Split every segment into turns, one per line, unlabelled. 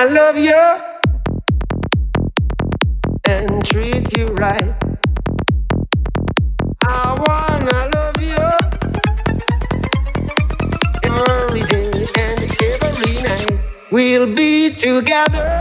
I love you and treat you right. I wanna love you every day and every night. We'll be together.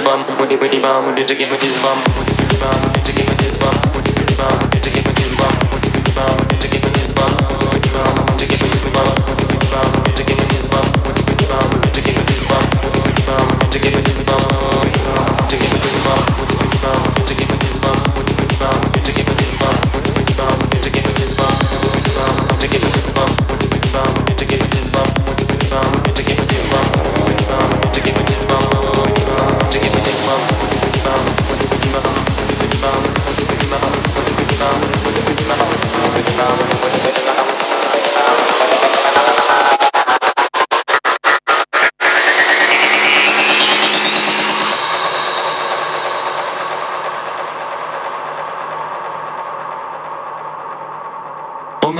this bum, with it, with it, bum, with it again, with this bum.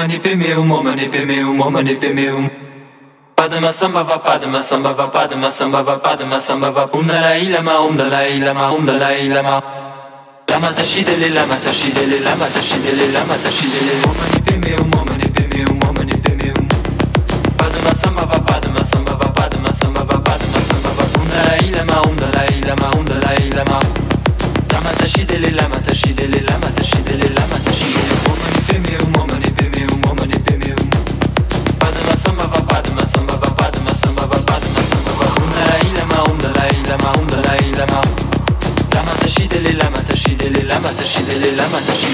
manipemeum, o manipemeum, o manipemeum. Padma samba va padma samba va padma samba va padma samba va Om Dalai Lama Om Dalai Lama Om Dalai Lama. Lama tashidele lama tashidele lama tashidele lama tashidele Om manipemeum, o manipemeum, o manipemeum. Padma samba va padma samba va padma samba va padma samba va Om Dalai Lama Om Dalai Lama Om Dalai Lama. Lama tashidele lama tashidele lama tashidele lama tashidele
Om manipemeum, o manipemeum la mano.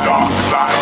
dark side.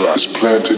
trust,
plant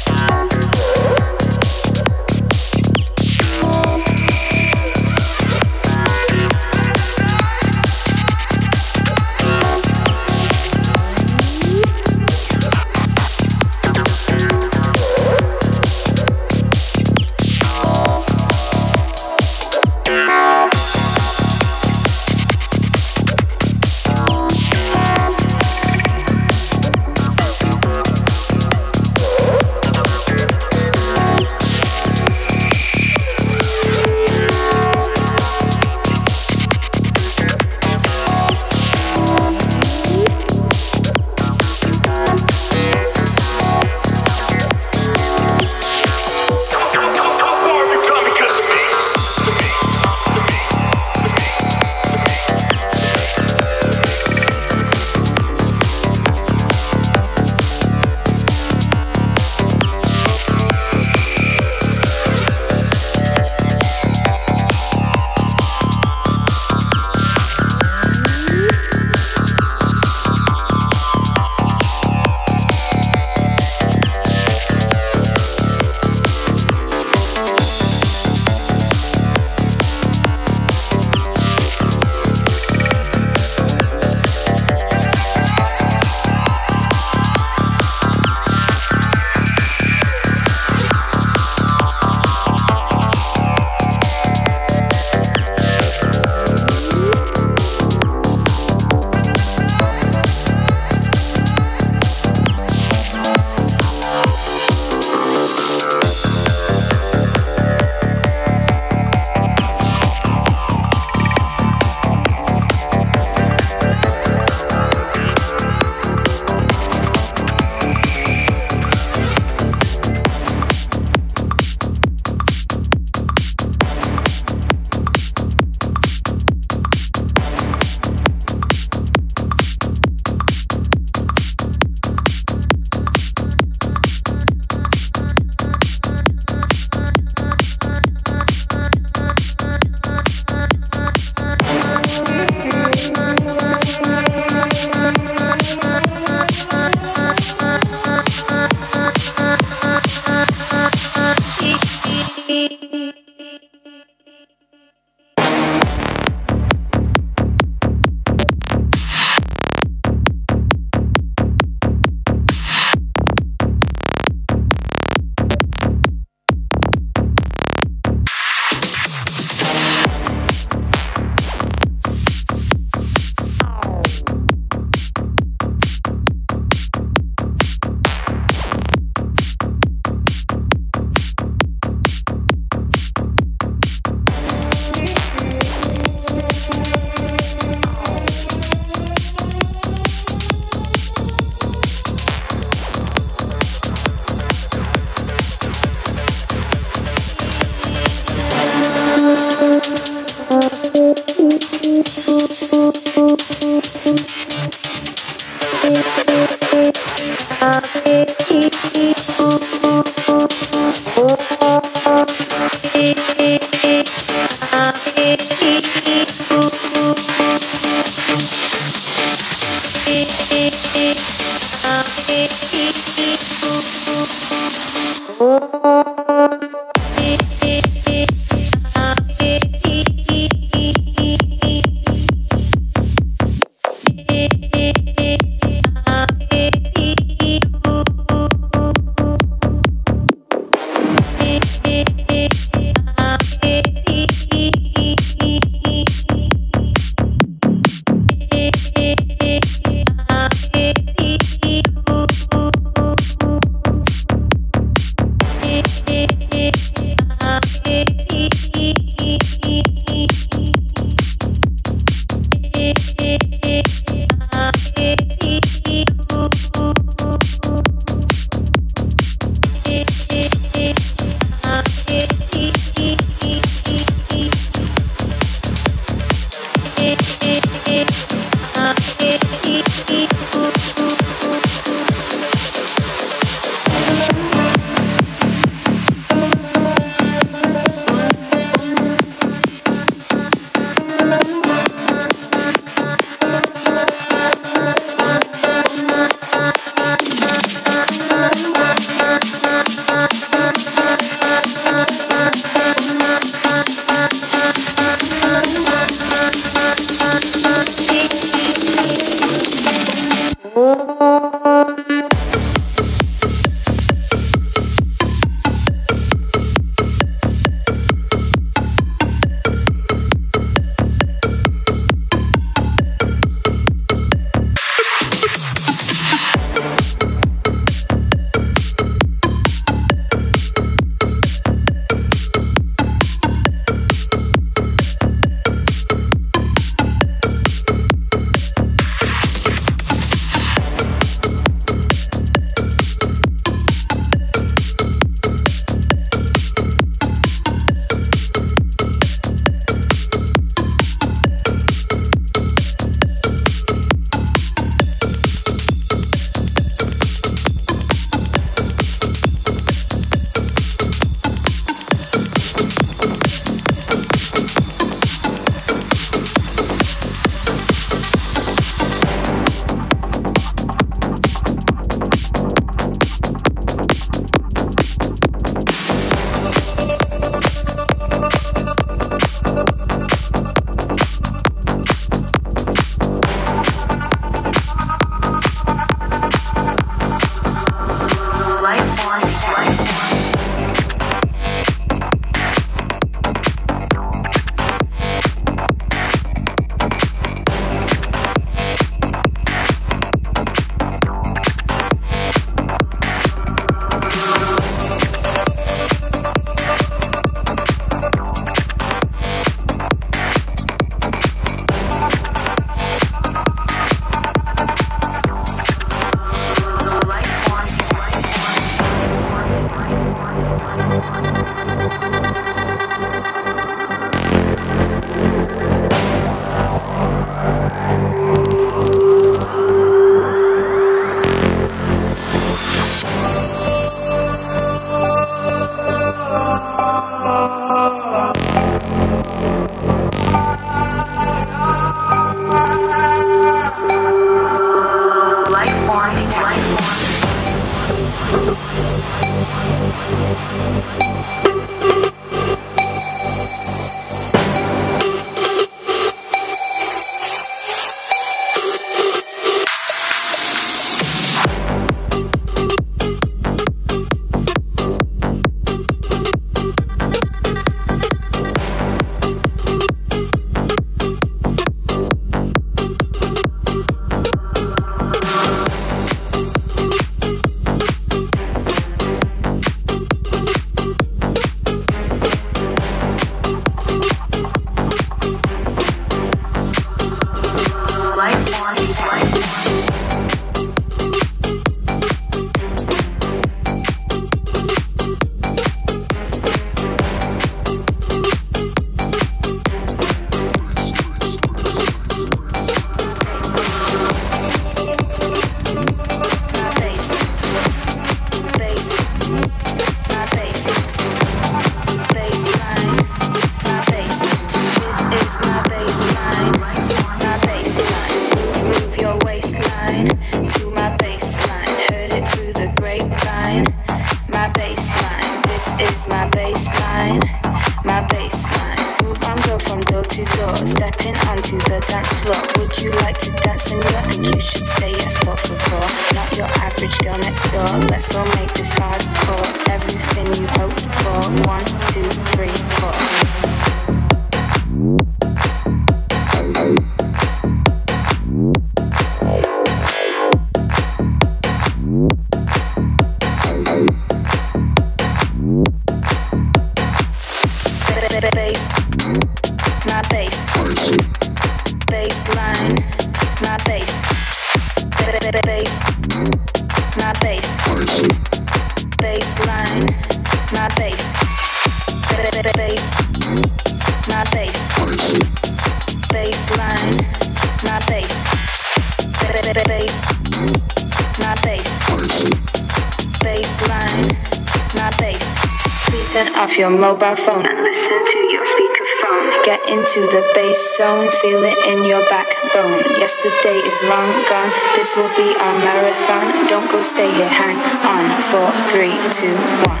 your mobile phone and listen to your speakerphone. Get into the bass zone, feel it in your backbone. Yesterday is long gone, this will be our marathon. Don't go, stay here, hang on. Four, three, two, one.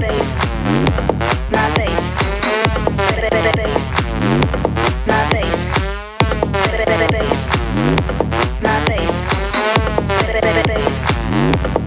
Bass, my bass, bass, my bass, my bass, bass,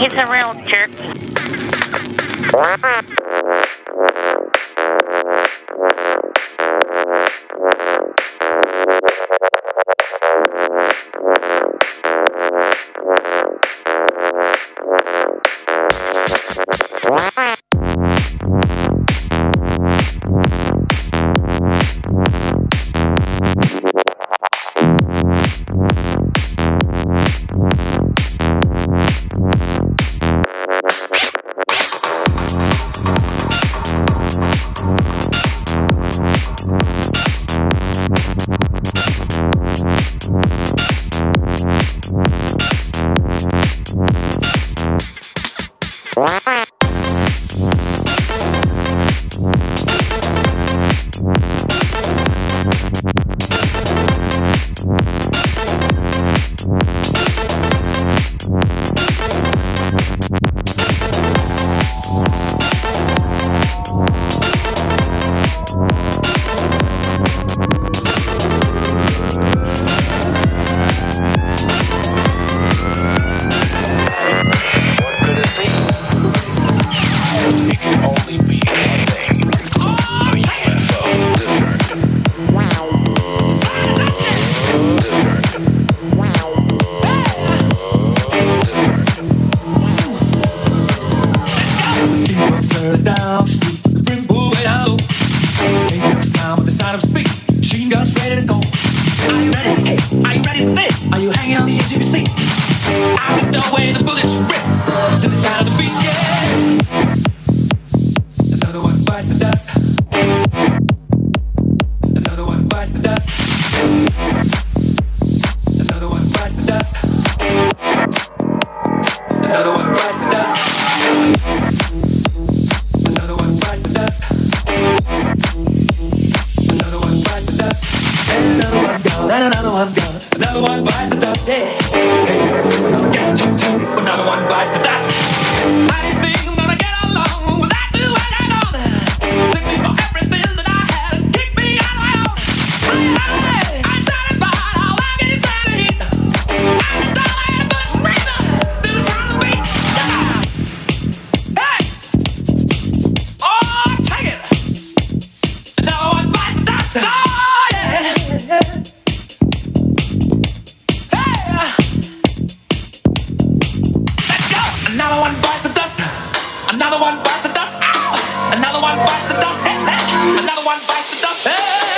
Are a real on Another one bites the
dust. Another one bites the dust. Another one bites the dust. Another one bites the dust. Hey.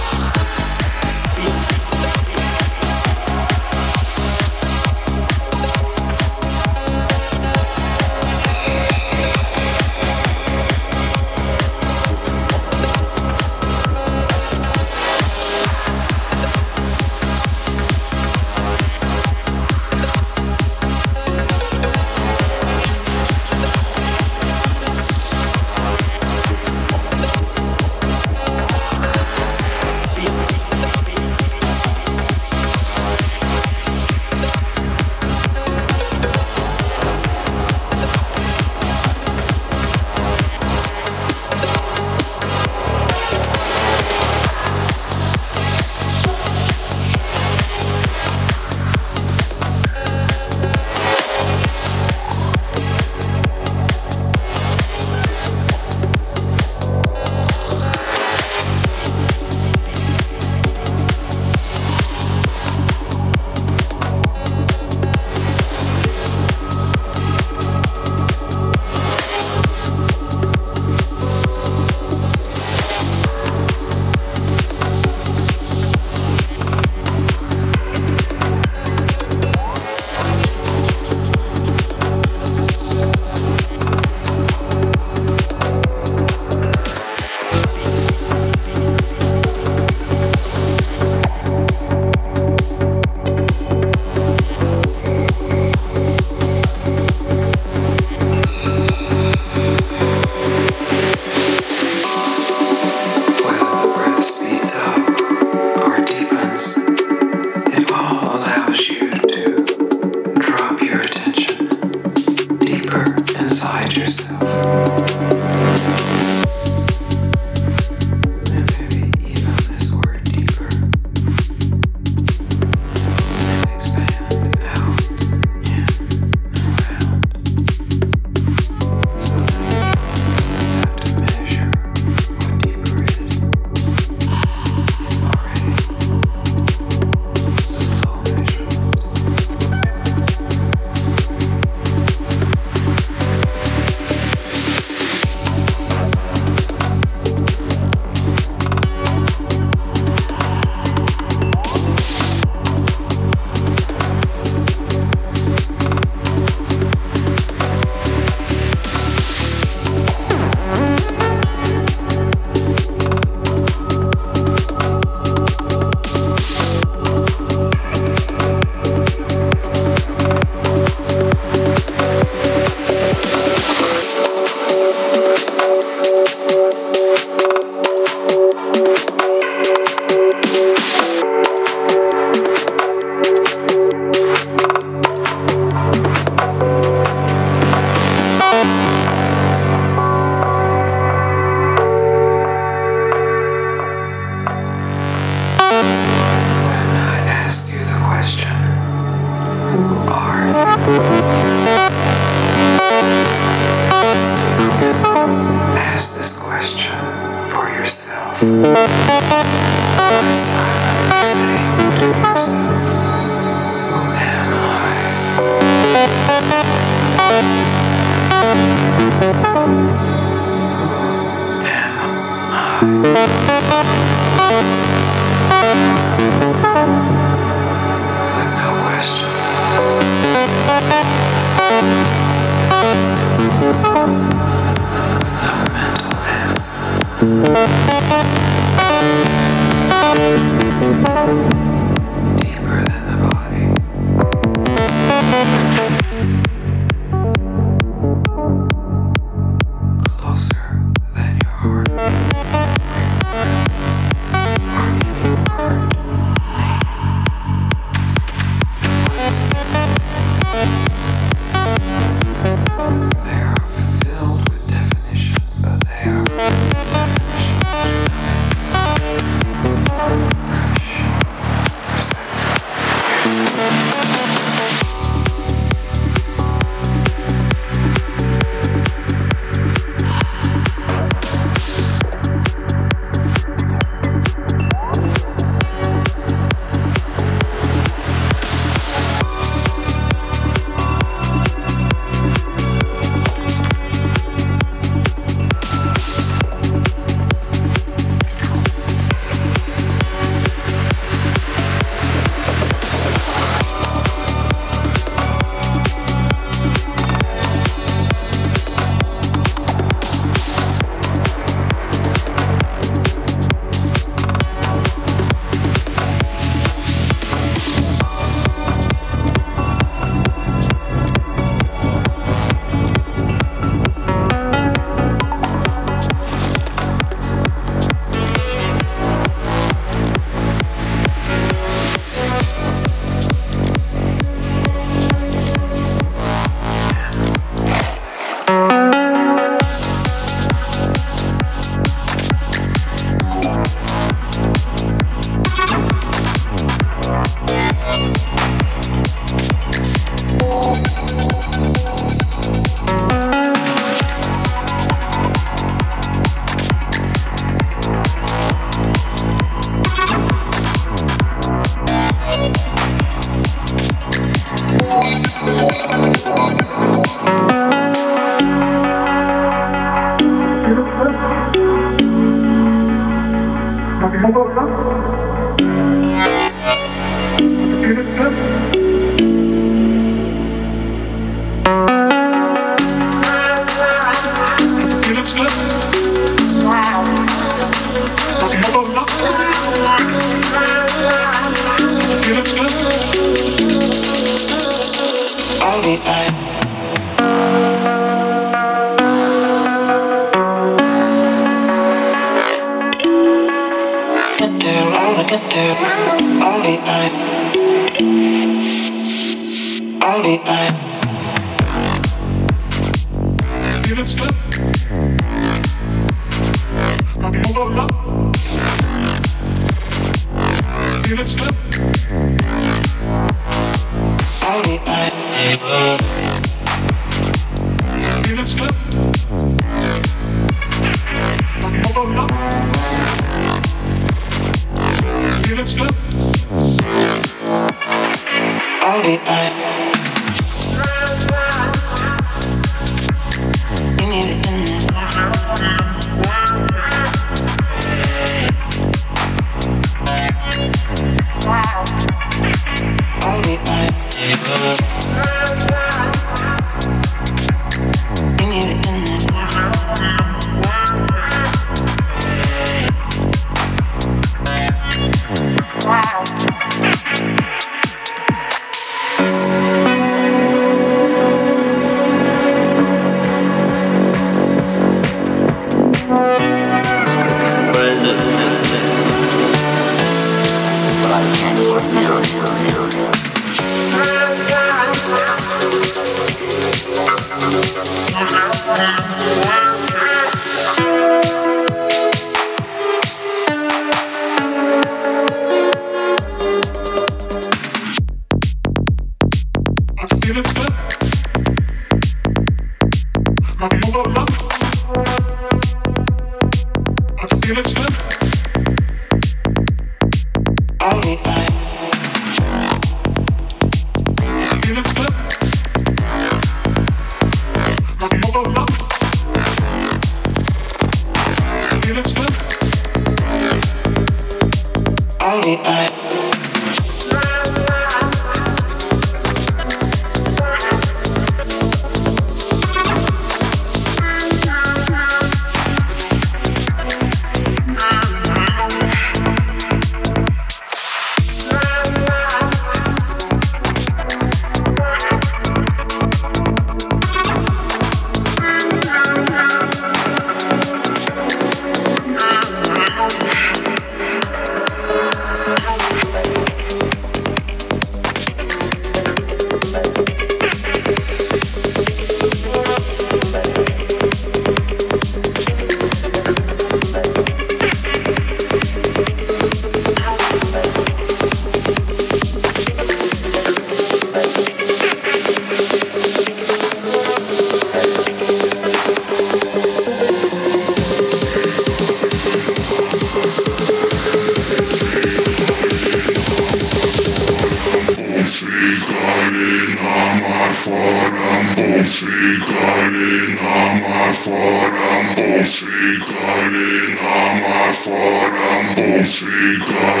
Thank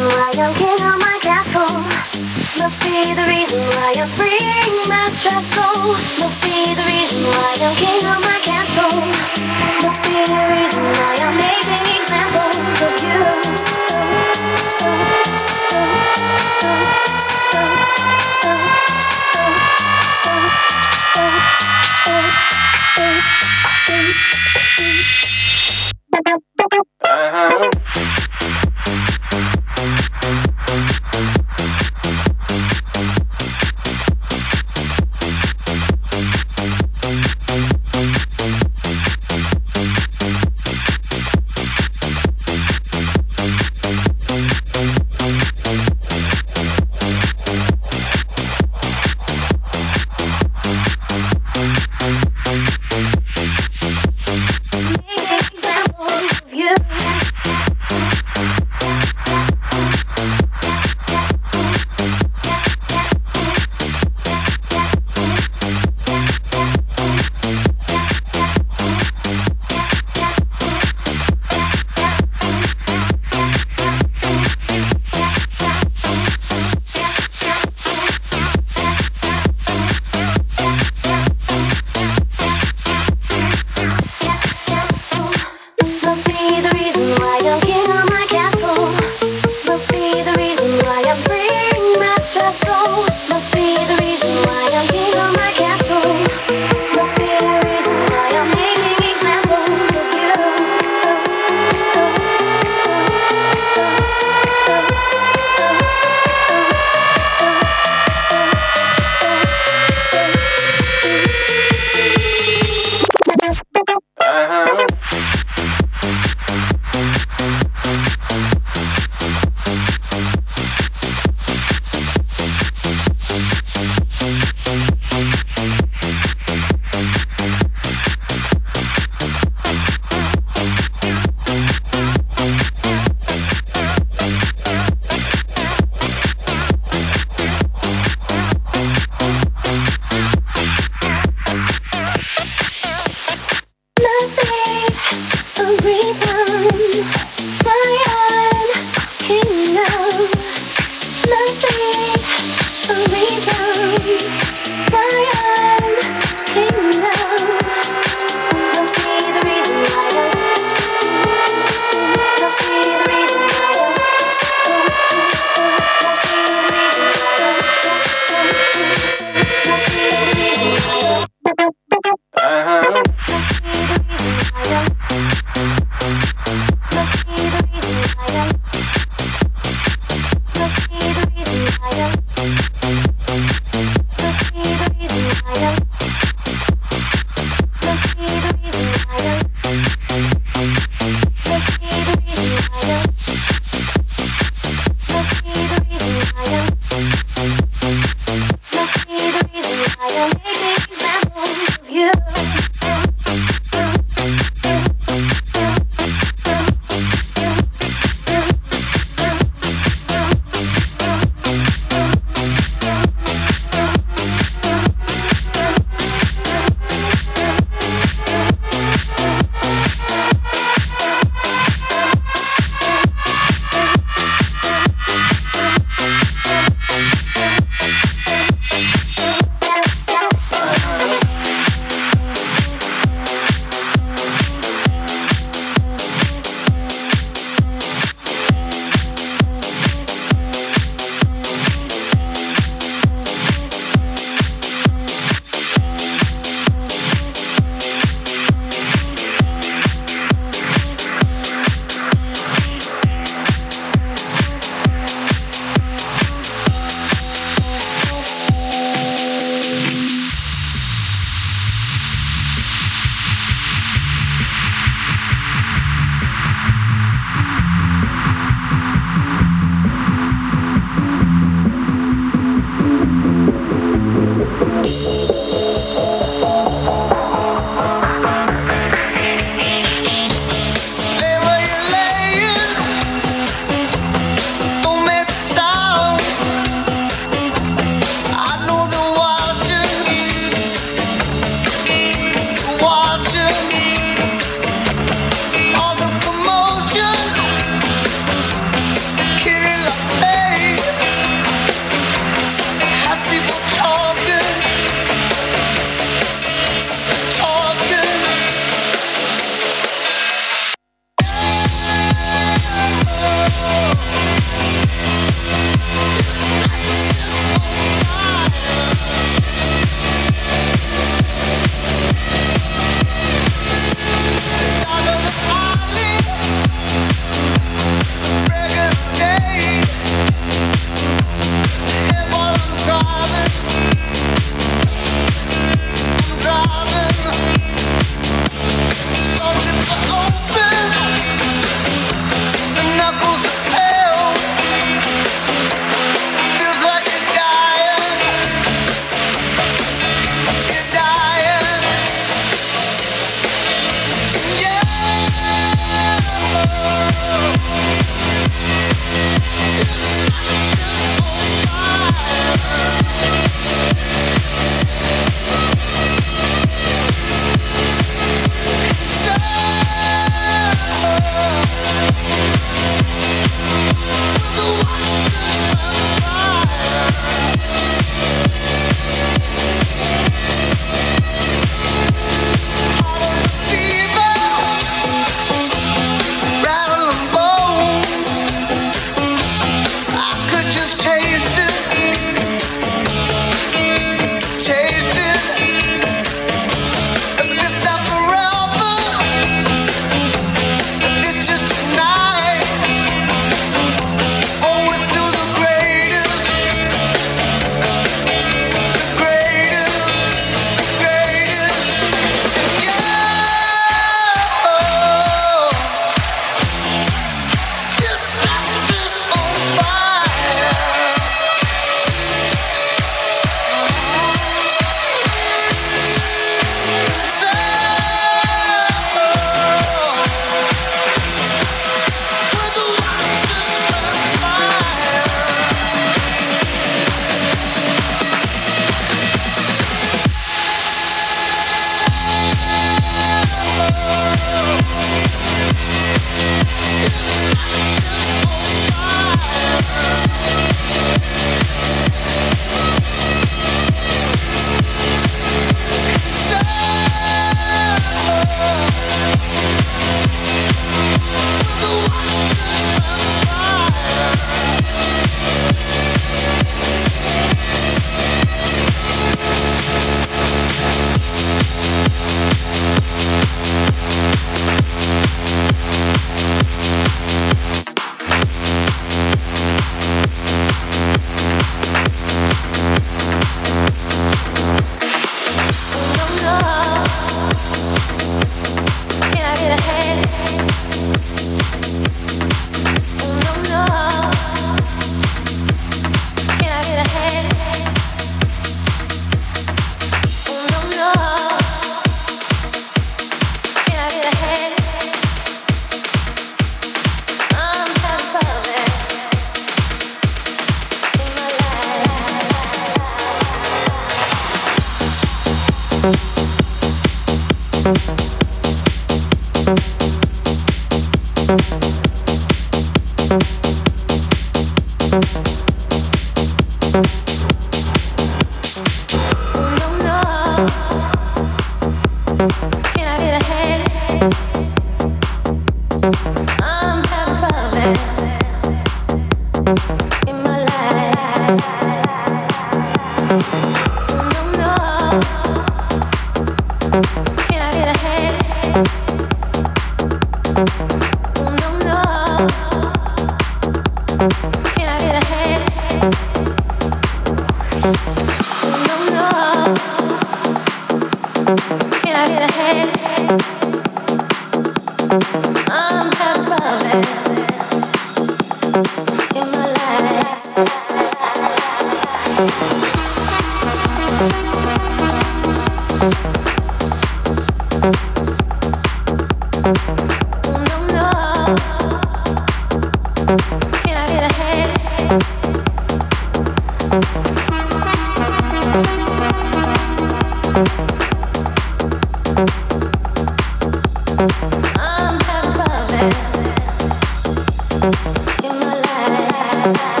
Bye.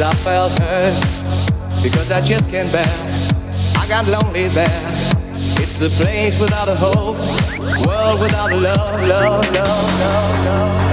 I felt hurt
because I just can't bear. I got lonely there. It's a place without a hope, world without a love, love, love, love, love.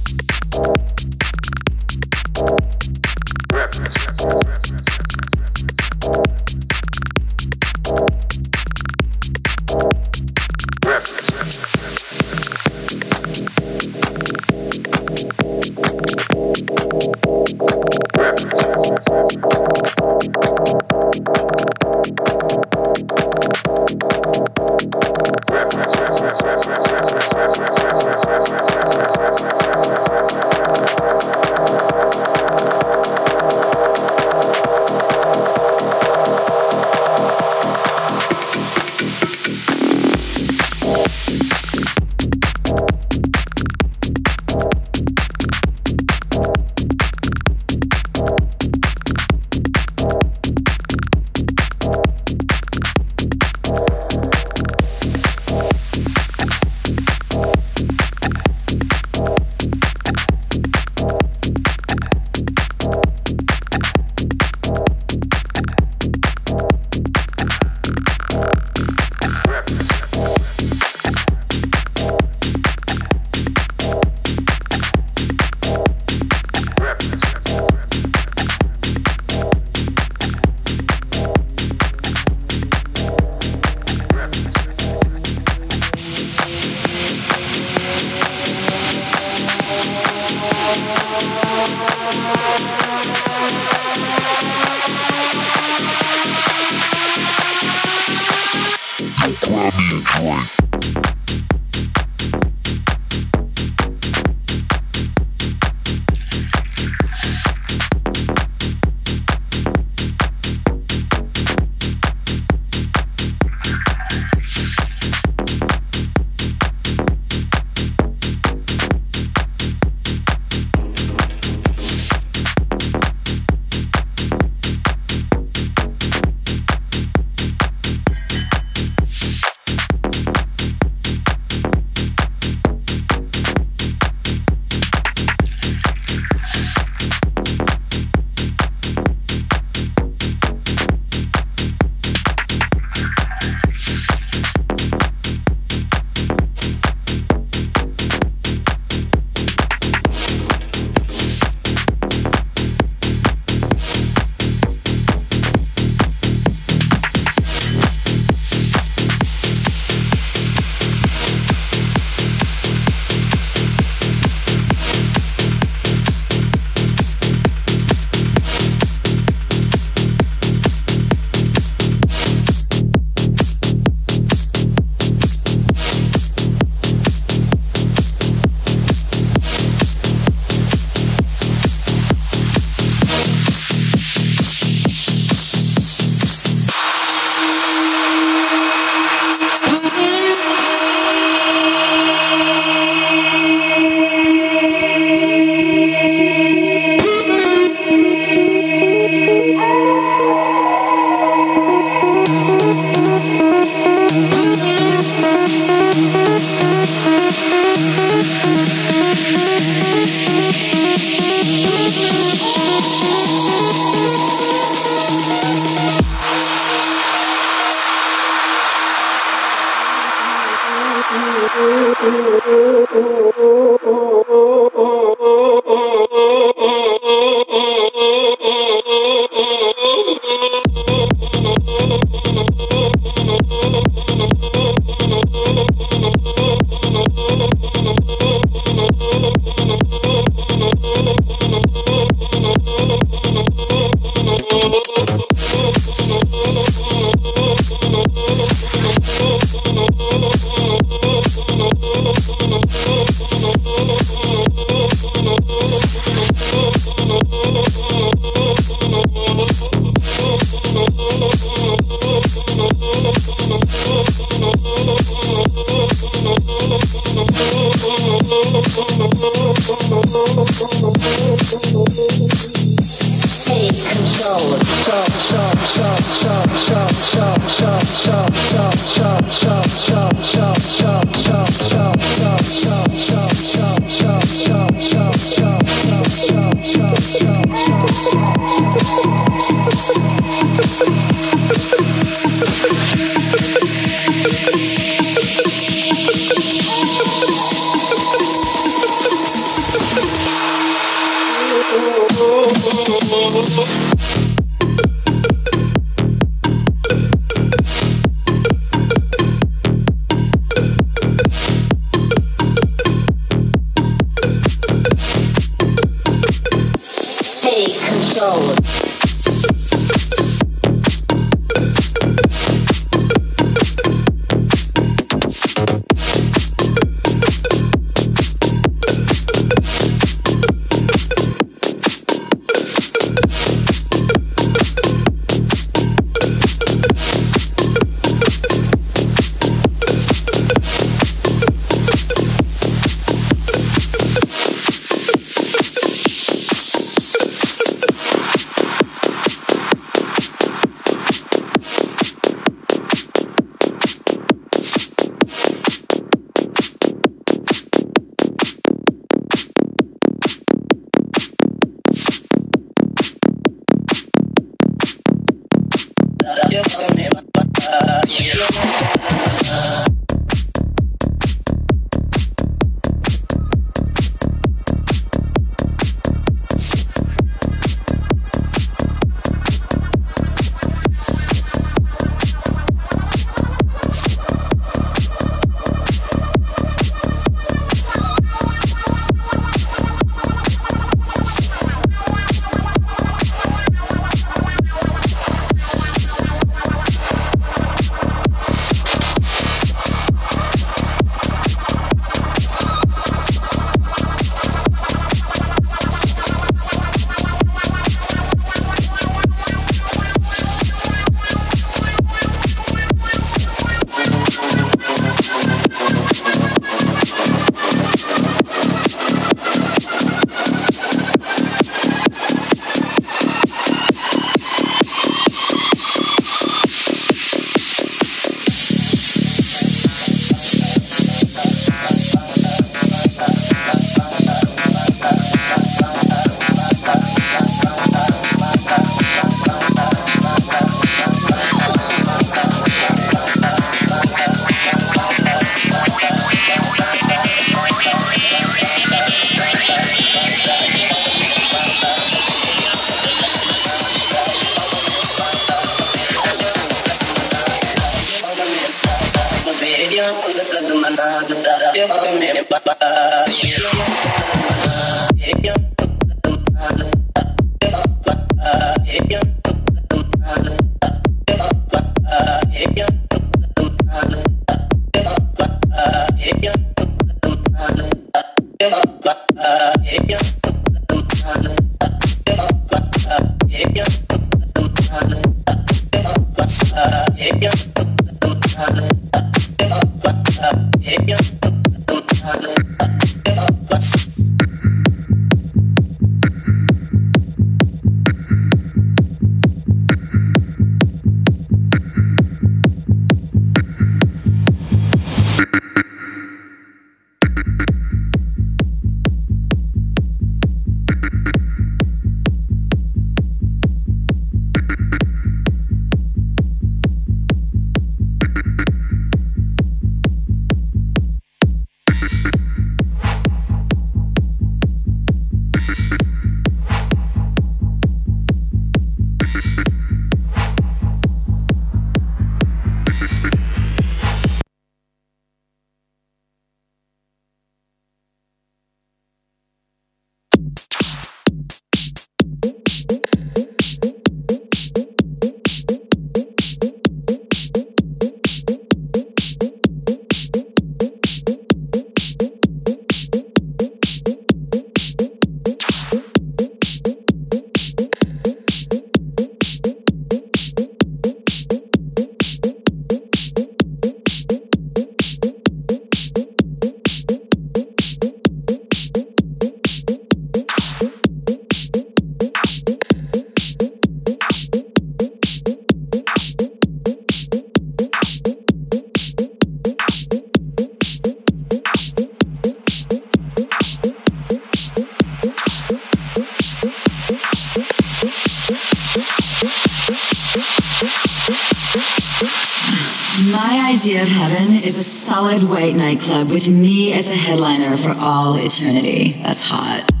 Nightclub with me as a headliner for all eternity. That's hot.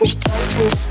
mich tanzen.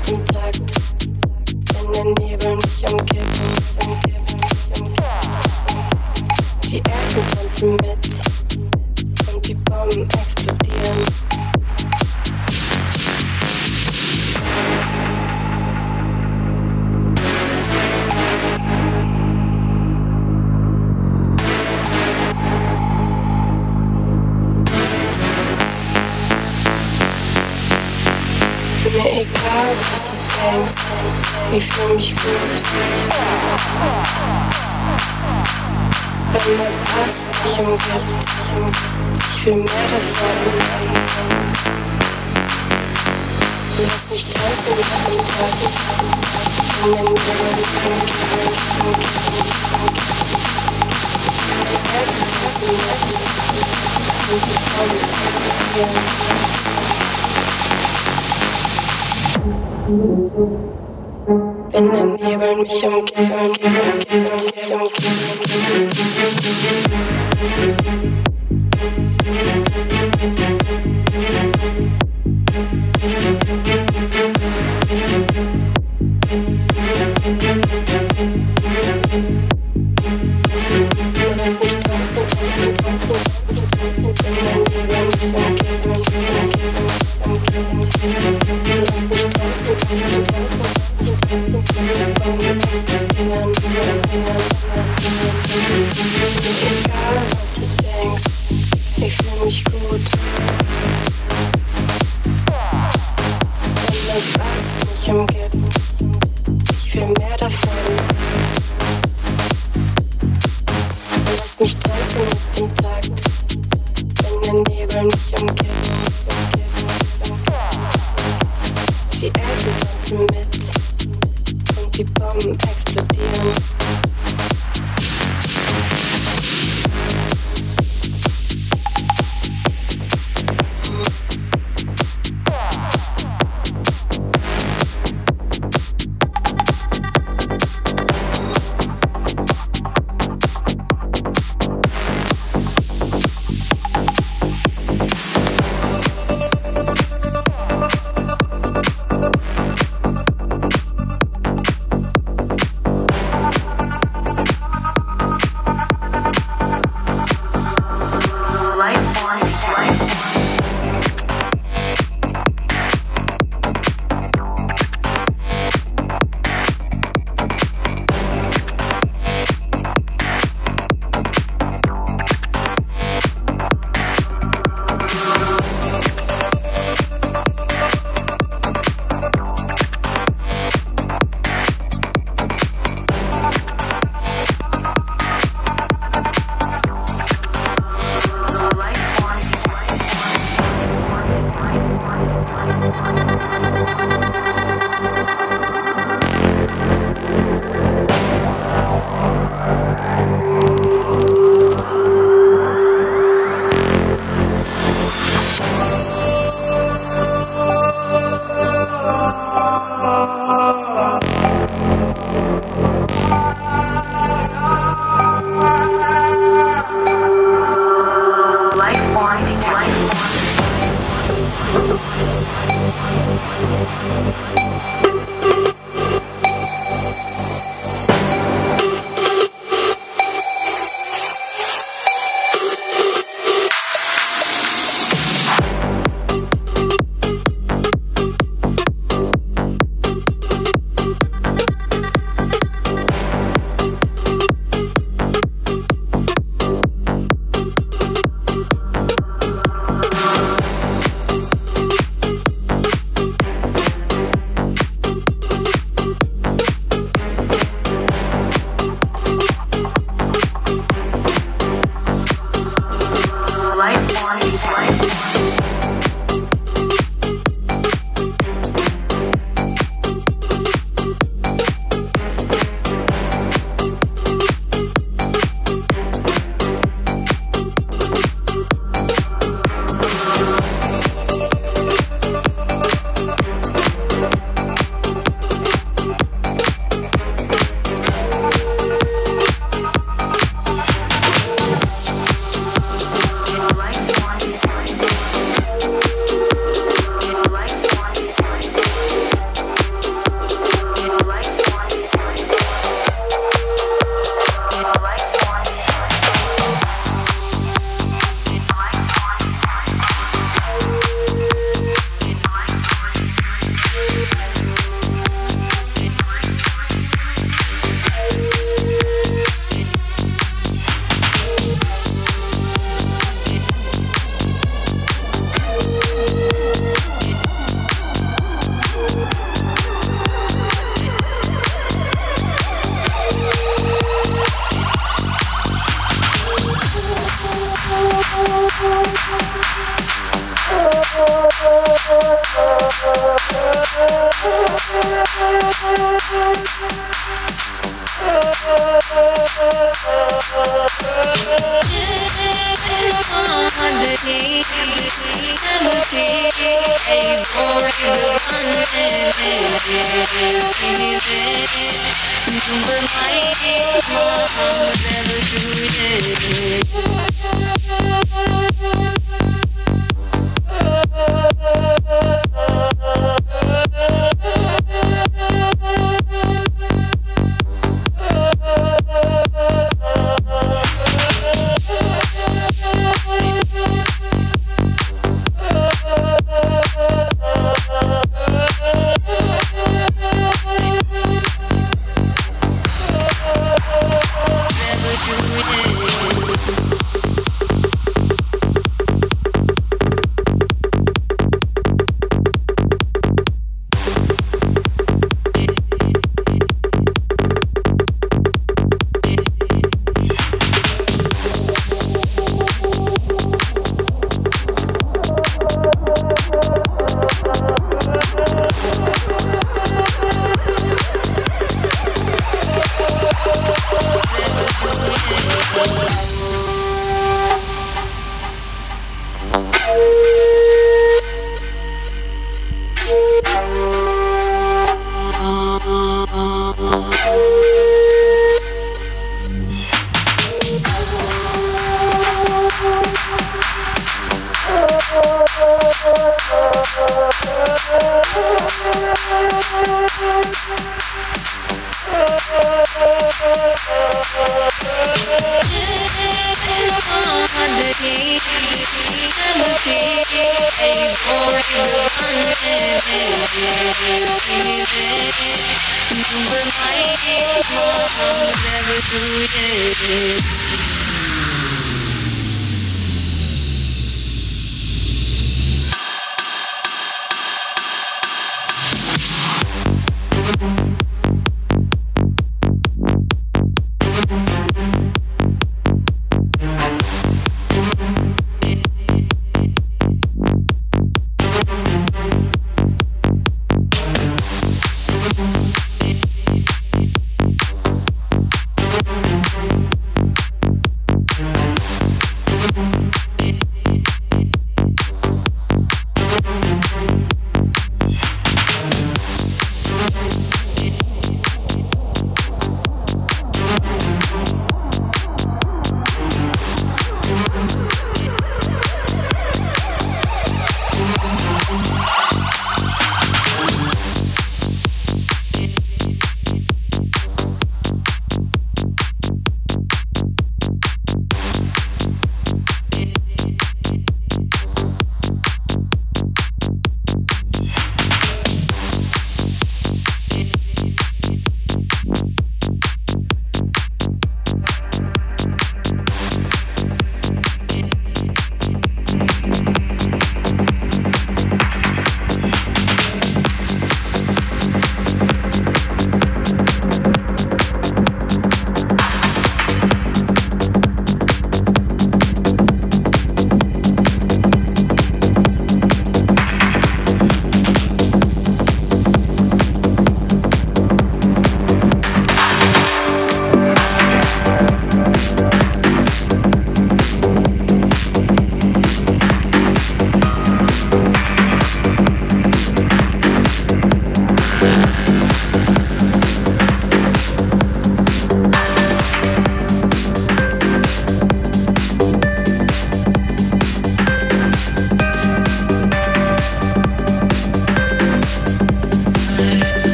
Wenn der Nebel mich umgibt, umgibt, umgibt, umgibt, umgibt.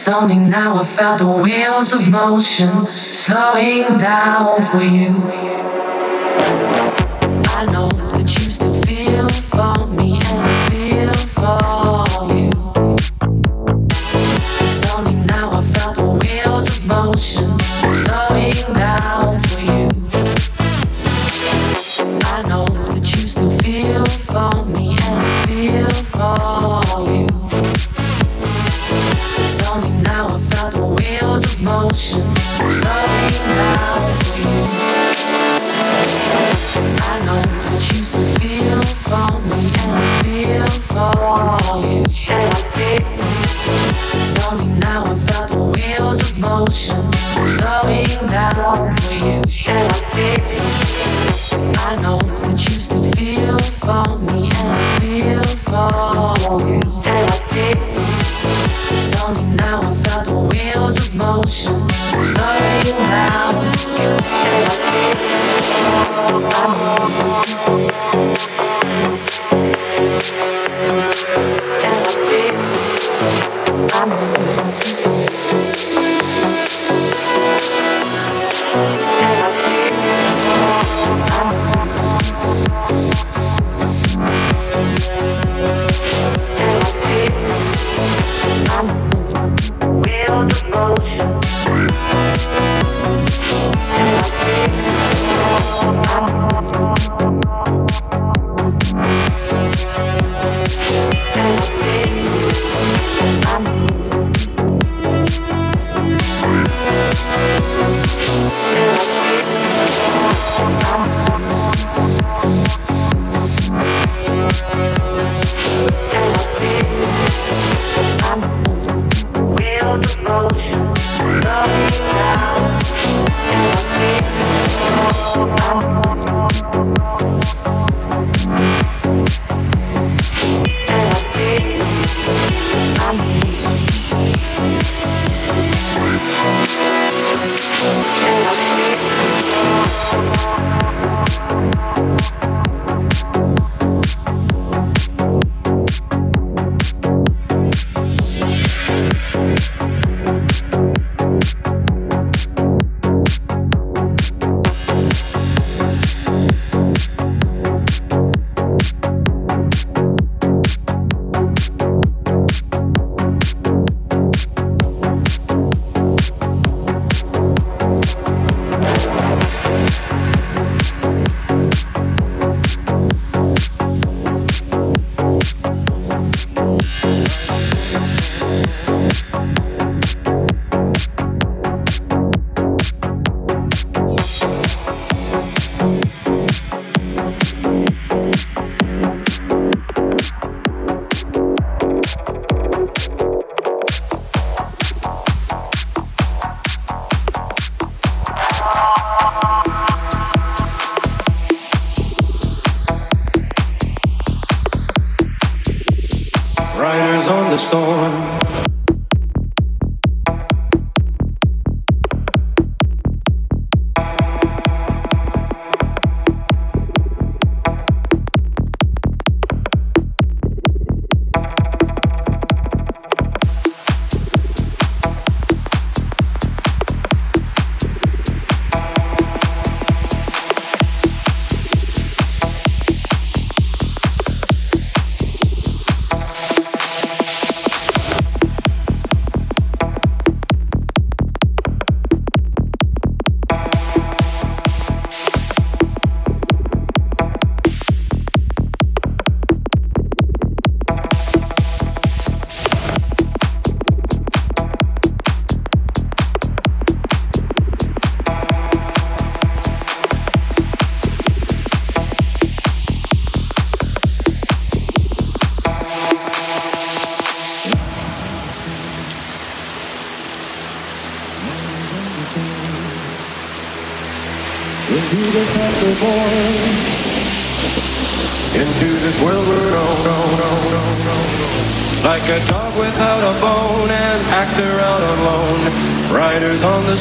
something now. I felt the wheels of motion slowing down for you.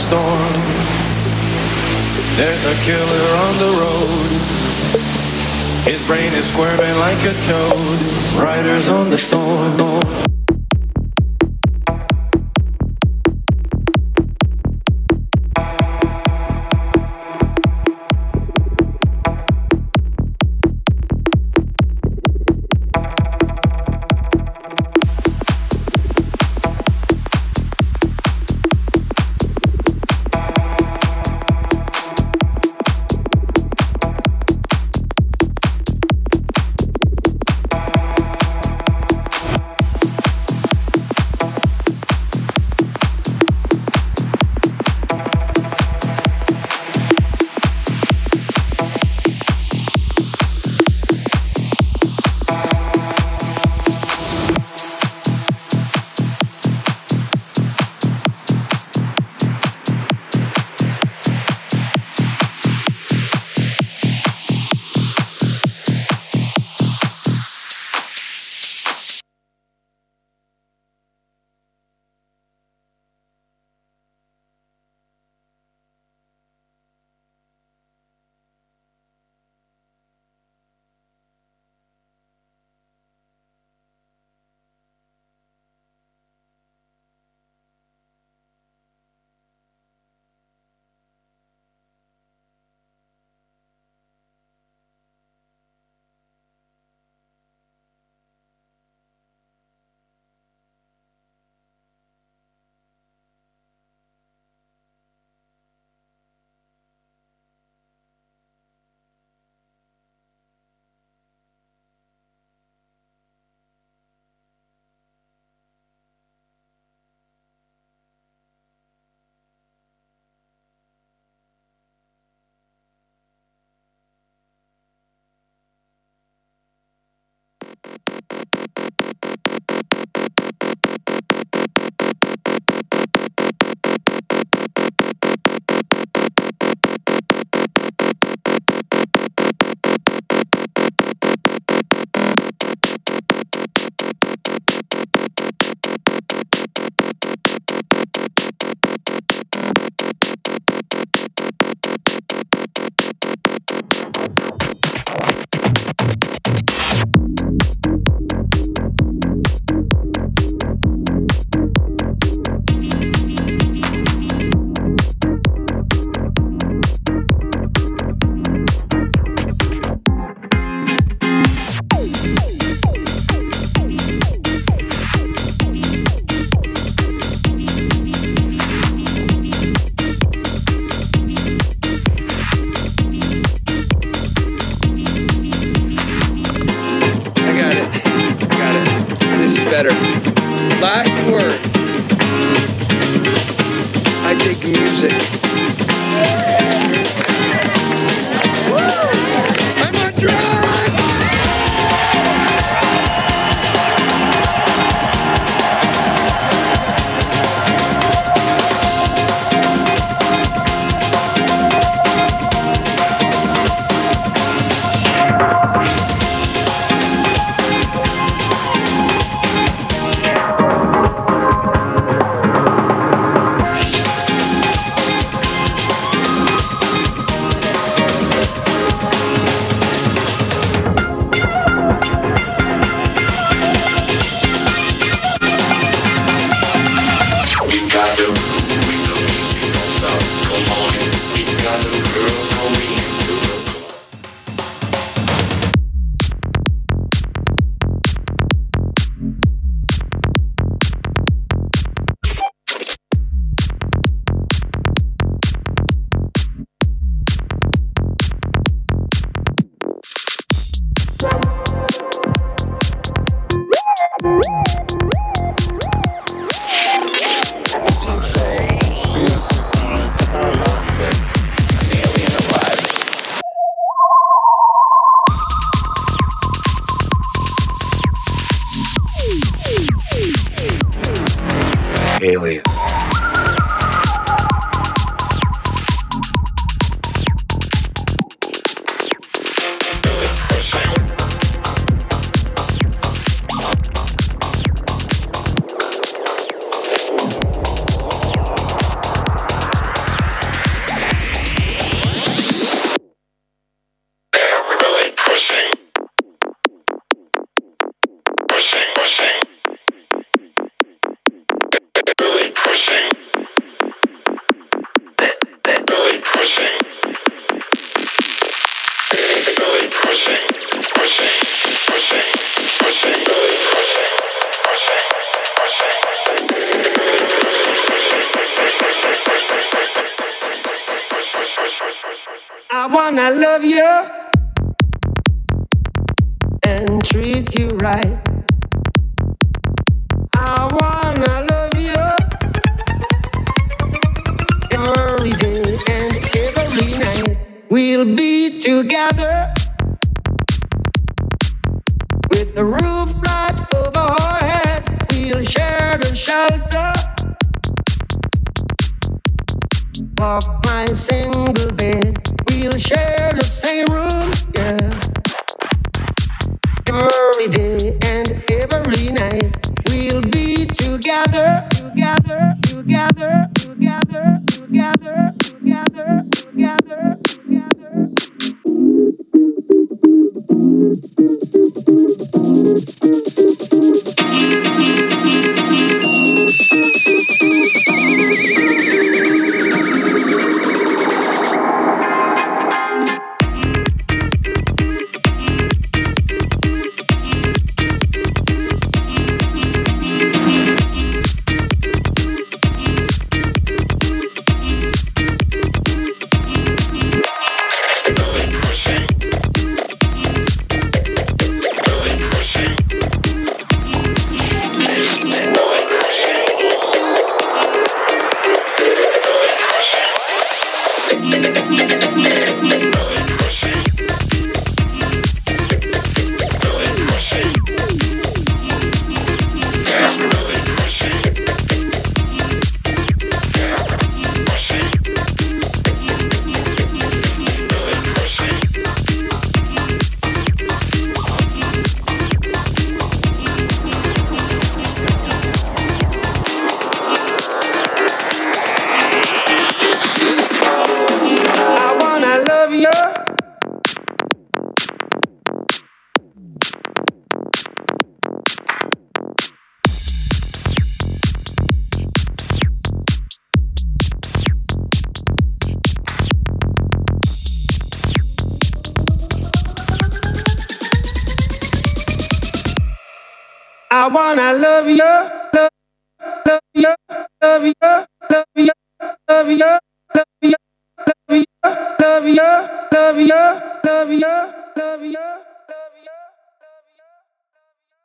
storm. There's a killer on the road. His brain is squirming like a toad. Riders
on the storm.